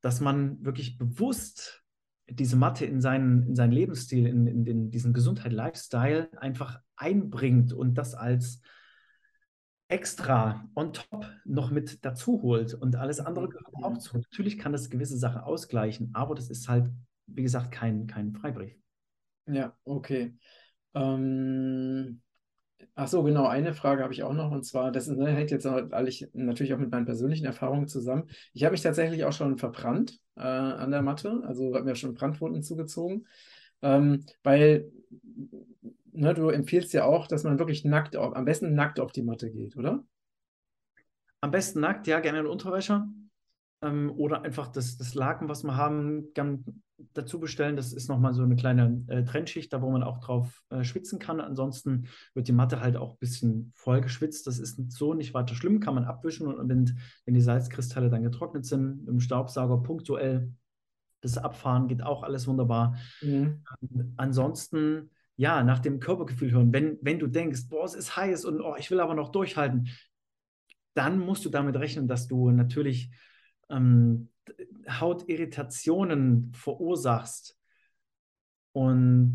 dass man wirklich bewusst diese Matte in seinen, in seinen Lebensstil, in, in den, diesen Gesundheit-Lifestyle einfach einbringt und das als extra on top noch mit dazu holt und alles andere gehört auch zu. Natürlich kann das gewisse Sachen ausgleichen, aber das ist halt, wie gesagt, kein, kein Freibrief. Ja, okay. Ähm, ach so, genau, eine Frage habe ich auch noch und zwar, das ne, hängt jetzt natürlich auch mit meinen persönlichen Erfahrungen zusammen. Ich habe mich tatsächlich auch schon verbrannt äh, an der Matte, also habe mir schon Brandwunden zugezogen, ähm, weil ne, du empfiehlst ja auch, dass man wirklich nackt, auf, am besten nackt auf die Matte geht, oder? Am besten nackt, ja, gerne in Unterwäsche. Ähm, oder einfach das, das Laken, was wir haben, gern dazu bestellen. Das ist nochmal so eine kleine äh, Trennschicht, da wo man auch drauf äh, schwitzen kann. Ansonsten wird die Matte halt auch ein bisschen voll geschwitzt. Das ist so nicht weiter schlimm, kann man abwischen. Und wenn, wenn die Salzkristalle dann getrocknet sind, dem Staubsauger punktuell das Abfahren geht auch alles wunderbar. Mhm. Ähm, ansonsten ja, nach dem Körpergefühl hören. Wenn, wenn du denkst, boah, es ist heiß und oh, ich will aber noch durchhalten, dann musst du damit rechnen, dass du natürlich ähm, Hautirritationen verursachst. Und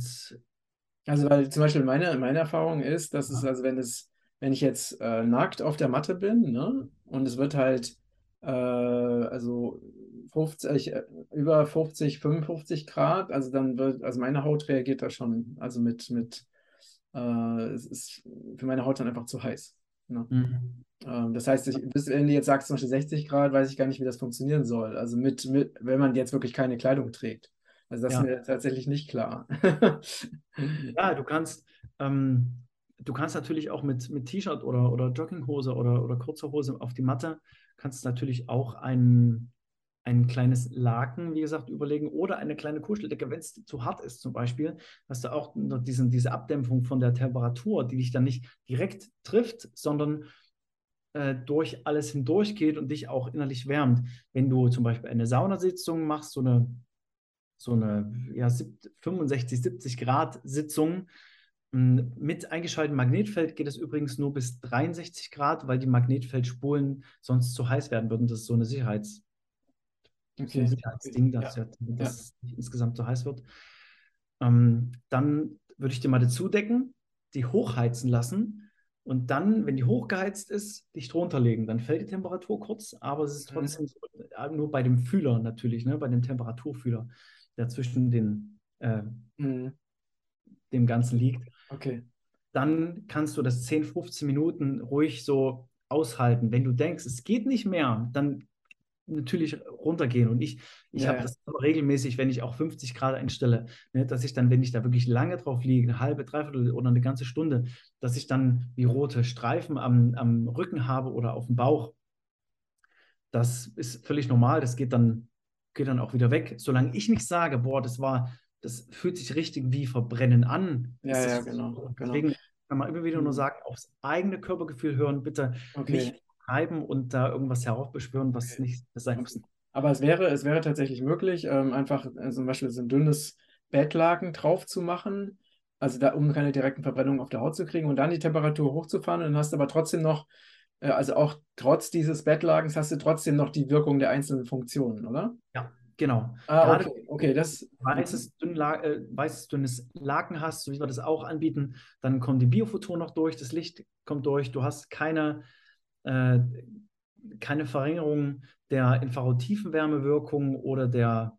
also, weil zum Beispiel meine, meine Erfahrung ist, dass es, also wenn es, wenn ich jetzt äh, nackt auf der Matte bin, ne, und es wird halt, äh, also 50, äh, über 50, 55 Grad, also dann wird, also meine Haut reagiert da schon, also mit, mit, äh, es ist für meine Haut dann einfach zu heiß. Ne? Mhm. Ähm, das heißt, ich, bis, wenn du jetzt sagst zum Beispiel 60 Grad, weiß ich gar nicht, wie das funktionieren soll. Also mit, mit wenn man jetzt wirklich keine Kleidung trägt. Also das ja. ist mir tatsächlich nicht klar. ja, du kannst, ähm, du kannst natürlich auch mit, mit T-Shirt oder, oder Jogginghose oder, oder kurzer Hose auf die Matte, kannst natürlich auch ein, ein kleines Laken, wie gesagt, überlegen oder eine kleine Kuscheldecke, wenn es zu hart ist zum Beispiel, hast du auch diesen, diese Abdämpfung von der Temperatur, die dich dann nicht direkt trifft, sondern äh, durch alles hindurch geht und dich auch innerlich wärmt. Wenn du zum Beispiel eine Saunasitzung machst, so eine, so eine ja, 65, 70 Grad Sitzung, hm, mit eingeschaltetem Magnetfeld geht es übrigens nur bis 63 Grad, weil die Magnetfeldspulen sonst zu heiß werden würden. Das ist so eine Sicherheits- Okay. So als Ding, dass, ja. das ja. insgesamt so heiß wird. Ähm, dann würde ich die Matte zudecken, die hochheizen lassen und dann, wenn die hochgeheizt ist, dich drunter legen. Dann fällt die Temperatur kurz, aber es ist mhm. trotzdem mhm. nur bei dem Fühler natürlich, ne, bei dem Temperaturfühler, der zwischen den, äh, mhm. dem Ganzen liegt. Okay. Dann kannst du das 10, 15 Minuten ruhig so aushalten. Wenn du denkst, es geht nicht mehr, dann natürlich runtergehen. Und ich, ich ja, habe das regelmäßig, wenn ich auch 50 Grad einstelle, ne, dass ich dann, wenn ich da wirklich lange drauf liege, eine halbe, dreiviertel oder eine ganze Stunde, dass ich dann wie rote Streifen am, am Rücken habe oder auf dem Bauch. Das ist völlig normal. Das geht dann, geht dann auch wieder weg. Solange ich nicht sage, boah, das war, das fühlt sich richtig wie Verbrennen an. Ja, ja, genau, genau. Deswegen kann man immer wieder nur mhm. sagen, aufs eigene Körpergefühl hören, bitte okay. nicht treiben und da irgendwas heraufbeschwören, was nicht sein muss. Aber es wäre, es wäre tatsächlich möglich, ähm, einfach äh, zum Beispiel so ein dünnes Bettlaken drauf zu machen, also da, um keine direkten Verbrennungen auf der Haut zu kriegen und dann die Temperatur hochzufahren und dann hast du aber trotzdem noch, äh, also auch trotz dieses Bettlagens hast du trotzdem noch die Wirkung der einzelnen Funktionen, oder? Ja, genau. Ah, okay, okay, das. Weißes, dünn, äh, weißes, dünnes Laken hast, so wie wir das auch anbieten, dann kommen die Biophotonen noch durch, das Licht kommt durch, du hast keine äh, keine Verringerung der Infrarot-Tiefenwärmewirkung oder der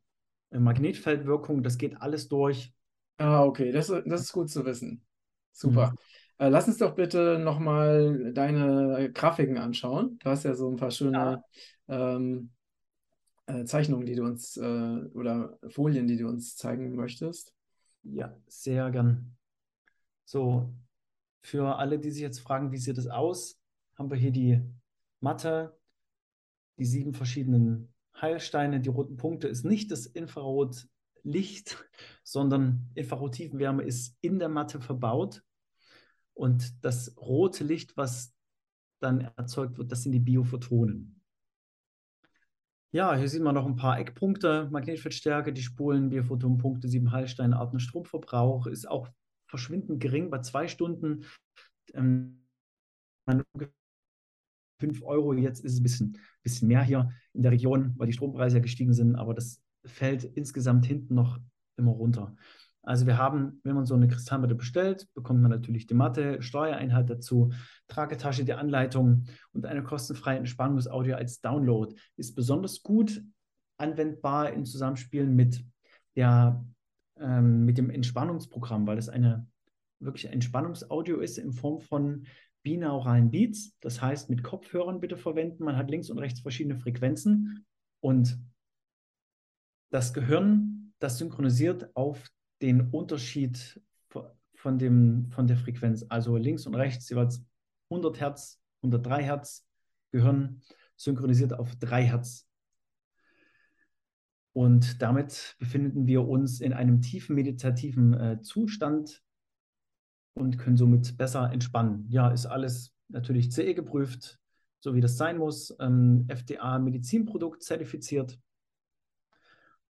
äh, Magnetfeldwirkung. Das geht alles durch. Ah, okay, das, das ist gut zu wissen. Super. Mhm. Äh, lass uns doch bitte nochmal deine Grafiken anschauen. Du hast ja so ein paar schöne ja. ähm, äh, Zeichnungen, die du uns oder Folien, die du uns zeigen möchtest. Ja, sehr gern. So, für alle, die sich jetzt fragen, wie sieht das aus? Haben wir hier die Matte, die sieben verschiedenen Heilsteine. Die roten Punkte ist nicht das Infrarotlicht, sondern Infrarotiefenwärme ist in der Matte verbaut. Und das rote Licht, was dann erzeugt wird, das sind die Biophotonen. Ja, hier sieht man noch ein paar Eckpunkte. Magnetfeldstärke, die Spulen, Bierphotonpunkte, sieben Heilsteinarten, Stromverbrauch ist auch verschwindend gering bei zwei Stunden. Ähm, 5 Euro, jetzt ist es ein bisschen, bisschen mehr hier in der Region, weil die Strompreise ja gestiegen sind, aber das fällt insgesamt hinten noch immer runter. Also wir haben, wenn man so eine Kristallmatte bestellt, bekommt man natürlich die Matte, Steuereinheit dazu, Tragetasche, die Anleitung und eine kostenfreie Entspannungsaudio als Download. Ist besonders gut anwendbar im Zusammenspiel mit, der, ähm, mit dem Entspannungsprogramm, weil es eine wirklich Entspannungsaudio ist in Form von binauralen Beats. Das heißt, mit Kopfhörern bitte verwenden. Man hat links und rechts verschiedene Frequenzen und das Gehirn, das synchronisiert auf den Unterschied von, dem, von der Frequenz. Also links und rechts jeweils 100 Hertz, 103 Hertz, Gehirn synchronisiert auf 3 Hertz. Und damit befinden wir uns in einem tiefen meditativen äh, Zustand und können somit besser entspannen. Ja, ist alles natürlich CE geprüft, so wie das sein muss. Ähm, FDA Medizinprodukt zertifiziert.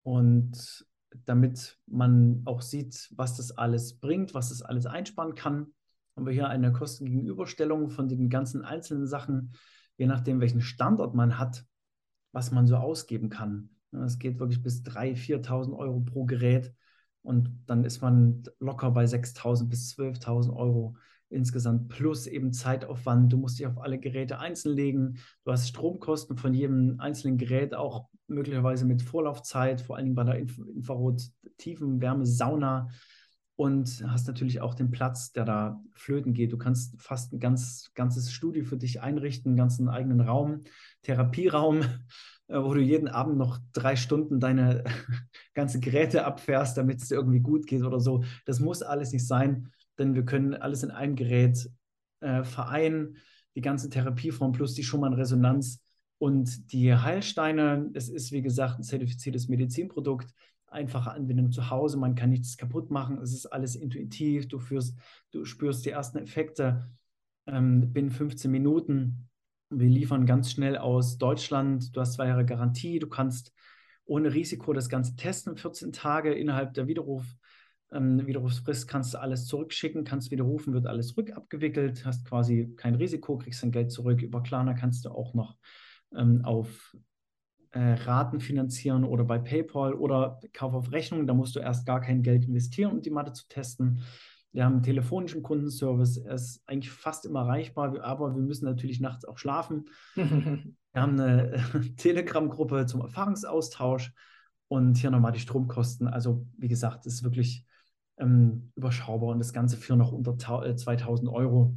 Und damit man auch sieht, was das alles bringt, was das alles einsparen kann, haben wir hier eine Kostengegenüberstellung von den ganzen einzelnen Sachen, je nachdem, welchen Standort man hat, was man so ausgeben kann. Es geht wirklich bis 3.000, 4.000 Euro pro Gerät und dann ist man locker bei 6.000 bis 12.000 Euro insgesamt plus eben Zeitaufwand. Du musst dich auf alle Geräte einzeln legen. Du hast Stromkosten von jedem einzelnen Gerät, auch möglicherweise mit Vorlaufzeit, vor allem bei der Inf Infrarot-Tiefenwärme, Sauna. Und hast natürlich auch den Platz, der da flöten geht. Du kannst fast ein ganz, ganzes Studio für dich einrichten, einen ganzen eigenen Raum, Therapieraum, wo du jeden Abend noch drei Stunden deine ganze Geräte abfährst, damit es dir irgendwie gut geht oder so. Das muss alles nicht sein denn wir können alles in einem Gerät äh, vereinen, die ganze Therapieform plus die Schumann-Resonanz und die Heilsteine. Es ist, wie gesagt, ein zertifiziertes Medizinprodukt, einfache Anwendung zu Hause, man kann nichts kaputt machen, es ist alles intuitiv, du, führst, du spürst die ersten Effekte ähm, binnen 15 Minuten. Wir liefern ganz schnell aus Deutschland, du hast zwei Jahre Garantie, du kannst ohne Risiko das Ganze testen, 14 Tage innerhalb der Widerruf ähm, Widerrufsfrist kannst du alles zurückschicken, kannst widerrufen, wird alles rückabgewickelt, hast quasi kein Risiko, kriegst dein Geld zurück. Über Klarna kannst du auch noch ähm, auf äh, Raten finanzieren oder bei PayPal oder Kauf auf Rechnung. Da musst du erst gar kein Geld investieren, um die Matte zu testen. Wir haben einen telefonischen Kundenservice, er ist eigentlich fast immer erreichbar, aber wir müssen natürlich nachts auch schlafen. wir haben eine Telegram-Gruppe zum Erfahrungsaustausch und hier nochmal die Stromkosten. Also wie gesagt, es ist wirklich ähm, überschaubar und das Ganze für noch unter 2000 äh, Euro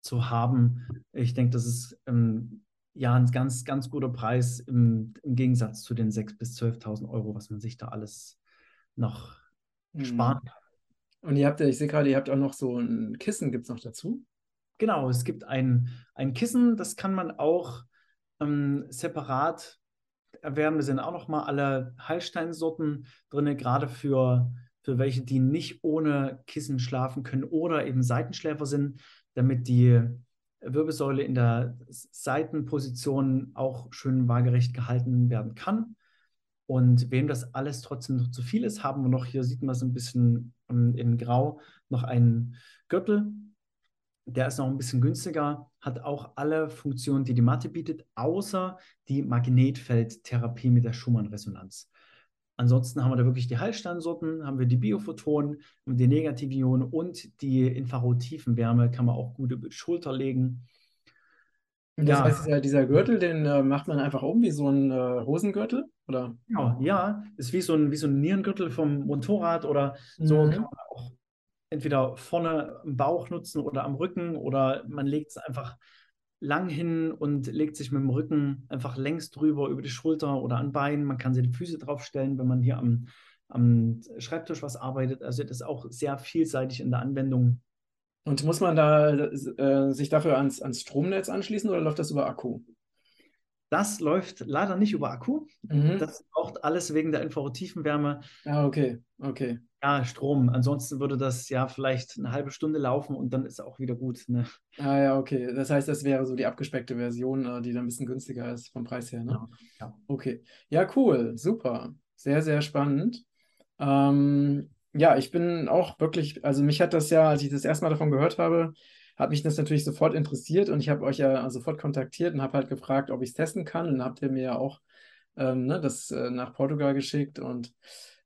zu haben. Ich denke, das ist ähm, ja ein ganz, ganz guter Preis im, im Gegensatz zu den 6.000 bis 12.000 Euro, was man sich da alles noch mhm. sparen kann. Und ihr habt ja, ich sehe gerade, ihr habt auch noch so ein Kissen, gibt es noch dazu? Genau, es gibt ein, ein Kissen, das kann man auch ähm, separat erwerben. Da sind auch noch mal alle Heilsteinsorten drin, gerade für für welche, die nicht ohne Kissen schlafen können oder eben Seitenschläfer sind, damit die Wirbelsäule in der Seitenposition auch schön waagerecht gehalten werden kann. Und wem das alles trotzdem noch zu viel ist, haben wir noch, hier sieht man es ein bisschen in Grau, noch einen Gürtel. Der ist noch ein bisschen günstiger, hat auch alle Funktionen, die die Matte bietet, außer die Magnetfeldtherapie mit der Schumann-Resonanz. Ansonsten haben wir da wirklich die Heilsteinsorten, haben wir die Biophotonen, die Negativionen und die Infrarot-Tiefenwärme kann man auch gut über die Schulter legen. Und das ja. heißt, dieser, dieser Gürtel, den äh, macht man einfach um wie so ein äh, Hosengürtel? Oder? Ja, ja, ist wie so ein, wie so ein Nierengürtel vom Motorrad oder so mhm. kann man auch entweder vorne im Bauch nutzen oder am Rücken oder man legt es einfach lang hin und legt sich mit dem Rücken einfach längs drüber über die Schulter oder an Bein. Man kann sich die Füße draufstellen, wenn man hier am, am Schreibtisch was arbeitet. Also das ist auch sehr vielseitig in der Anwendung. Und muss man da äh, sich dafür ans, ans Stromnetz anschließen oder läuft das über Akku? Das läuft leider nicht über Akku. Mhm. Das braucht alles wegen der Infrarottiefenwärme Ah, okay, okay. ja, Strom. Ansonsten würde das ja vielleicht eine halbe Stunde laufen und dann ist auch wieder gut. Ne? Ah ja, okay. Das heißt, das wäre so die abgespeckte Version, äh, die dann ein bisschen günstiger ist vom Preis her, ne? Ja, ja. Okay. Ja, cool. Super. Sehr, sehr spannend. Ähm, ja, ich bin auch wirklich, also mich hat das ja, als ich das erste Mal davon gehört habe, hat mich das natürlich sofort interessiert und ich habe euch ja sofort kontaktiert und habe halt gefragt, ob ich es testen kann. Und dann habt ihr mir ja auch ähm, ne, das äh, nach Portugal geschickt und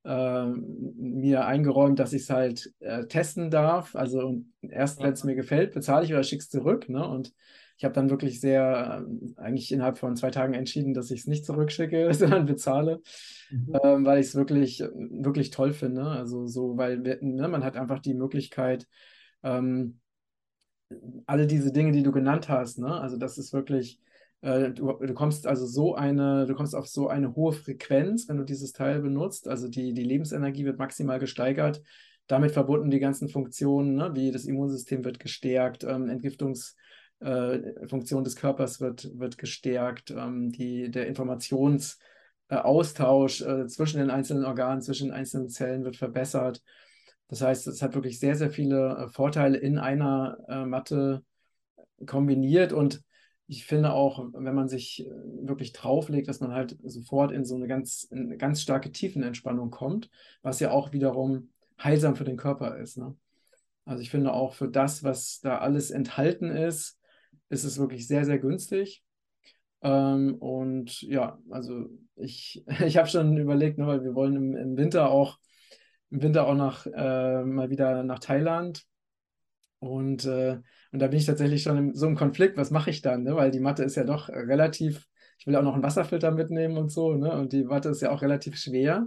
äh, mir eingeräumt, dass ich es halt äh, testen darf. Also erst, wenn es mir gefällt, bezahle ich oder schicke es zurück. Ne? Und ich habe dann wirklich sehr, äh, eigentlich innerhalb von zwei Tagen entschieden, dass ich es nicht zurückschicke, sondern bezahle, Mhm. ähm, weil ich es wirklich, wirklich toll finde. Also so, weil wir- ne, man hat einfach die Möglichkeit, ähm, alle diese Dinge, die du genannt hast, ne? Also das ist wirklich, äh, du, du kommst also so eine, du kommst auf so eine hohe Frequenz, wenn du dieses Teil benutzt. Also die, die Lebensenergie wird maximal gesteigert. Damit verbunden die ganzen Funktionen, ne? Wie das Immunsystem wird gestärkt, ähm, Entgiftungsfunktion des Körpers wird, wird gestärkt, ähm, die, der Informationsaustausch äh, zwischen den einzelnen Organen, zwischen den einzelnen Zellen wird verbessert. Das heißt, es hat wirklich sehr, sehr viele äh, Vorteile in einer äh, Matte kombiniert und ich finde auch, wenn man sich äh, wirklich drauflegt, dass man halt sofort in so eine ganz, in eine ganz starke Tiefenentspannung kommt, was ja auch wiederum heilsam für den Körper ist. Ne? Also ich finde auch für das, was da alles enthalten ist, ist es wirklich sehr, sehr günstig. Ähm, und ja, also ich, ich habe schon überlegt, ne, weil wir wollen im, im Winter auch im Winter auch nach, äh, mal wieder nach Thailand. Und, äh, und da bin ich tatsächlich schon in so einem Konflikt, was mache ich dann? Ne? Weil die Matte ist ja doch relativ, ich will auch noch einen Wasserfilter mitnehmen und so, ne? Und die Matte ist ja auch relativ schwer.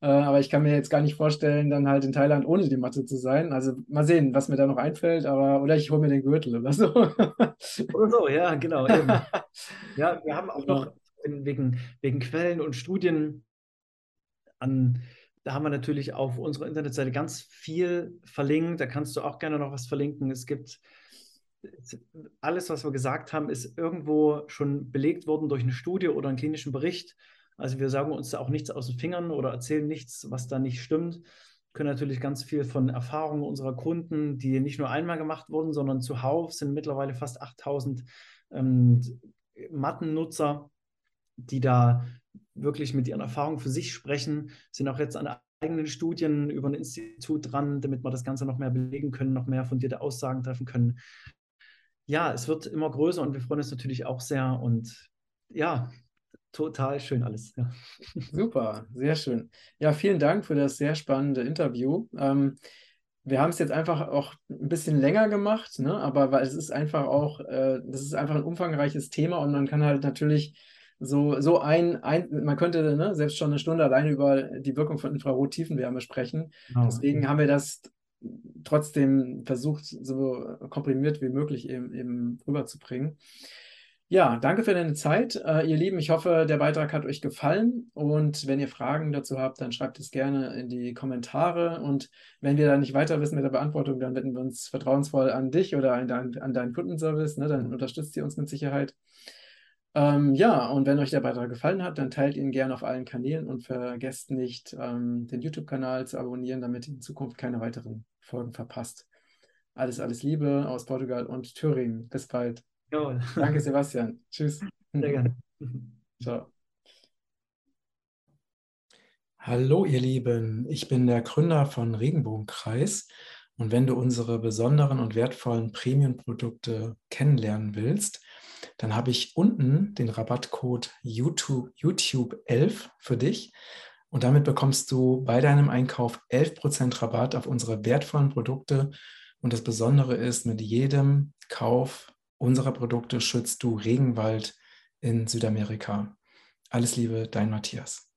Äh, aber ich kann mir jetzt gar nicht vorstellen, dann halt in Thailand ohne die Matte zu sein. Also mal sehen, was mir da noch einfällt, aber oder ich hole mir den Gürtel oder so. Oder so, ja, genau. Eben. Ja, wir haben auch noch wegen, wegen Quellen und Studien an, da haben wir natürlich auf unserer Internetseite ganz viel verlinkt. Da kannst du auch gerne noch was verlinken. Es gibt alles, was wir gesagt haben, ist irgendwo schon belegt worden durch eine Studie oder einen klinischen Bericht. Also wir sagen uns da auch nichts aus den Fingern oder erzählen nichts, was da nicht stimmt. Können natürlich ganz viel von Erfahrungen unserer Kunden, die nicht nur einmal gemacht wurden, sondern zuhauf sind mittlerweile fast 8000 ähm, Mattennutzer, die da wirklich mit ihren Erfahrungen für sich sprechen, sind auch jetzt an eigenen Studien über ein Institut dran, damit wir das Ganze noch mehr belegen können, noch mehr fundierte Aussagen treffen können. Ja, es wird immer größer und wir freuen uns natürlich auch sehr und ja, total schön alles. Ja. Super, sehr schön. Ja, vielen Dank für das sehr spannende Interview. Ähm, wir haben es jetzt einfach auch ein bisschen länger gemacht, ne? aber weil es ist einfach auch, äh, das ist einfach ein umfangreiches Thema und man kann halt natürlich so, so ein, ein man könnte ne, selbst schon eine Stunde alleine über die Wirkung von Infrarot-Tiefenwärme sprechen. Genau. Deswegen haben wir das trotzdem versucht, so komprimiert wie möglich eben, eben rüberzubringen. Ja, danke für deine Zeit, äh, ihr Lieben. Ich hoffe, der Beitrag hat euch gefallen. Und wenn ihr Fragen dazu habt, dann schreibt es gerne in die Kommentare. Und wenn wir da nicht weiter wissen mit der Beantwortung, dann wenden wir uns vertrauensvoll an dich oder an, dein, an deinen Kundenservice. Ne? Dann unterstützt ihr uns mit Sicherheit. Ähm, ja, und wenn euch der Beitrag gefallen hat, dann teilt ihn gerne auf allen Kanälen und vergesst nicht, ähm, den YouTube-Kanal zu abonnieren, damit ihr in Zukunft keine weiteren Folgen verpasst. Alles, alles Liebe aus Portugal und Thüringen. Bis bald. Jawohl. Danke, Sebastian. Tschüss. Sehr gerne. Ciao. Hallo ihr Lieben, ich bin der Gründer von Regenbogenkreis und wenn du unsere besonderen und wertvollen Premium-Produkte kennenlernen willst, dann habe ich unten den Rabattcode YouTube, YouTube 11 für dich und damit bekommst du bei deinem Einkauf 11% Rabatt auf unsere wertvollen Produkte und das Besondere ist, mit jedem Kauf unserer Produkte schützt du Regenwald in Südamerika. Alles Liebe, dein Matthias.